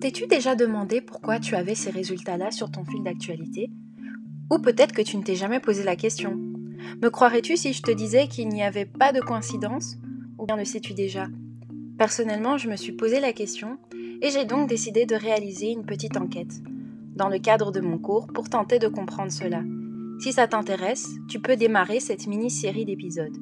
T'es-tu déjà demandé pourquoi tu avais ces résultats-là sur ton fil d'actualité? Ou peut-être que tu ne t'es jamais posé la question. Me croirais-tu si je te disais qu'il n'y avait pas de coïncidence? Ou bien le sais-tu déjà? Personnellement, je me suis posé la question et j'ai donc décidé de réaliser une petite enquête dans le cadre de mon cours pour tenter de comprendre cela. Si ça t'intéresse, tu peux démarrer cette mini-série d'épisodes.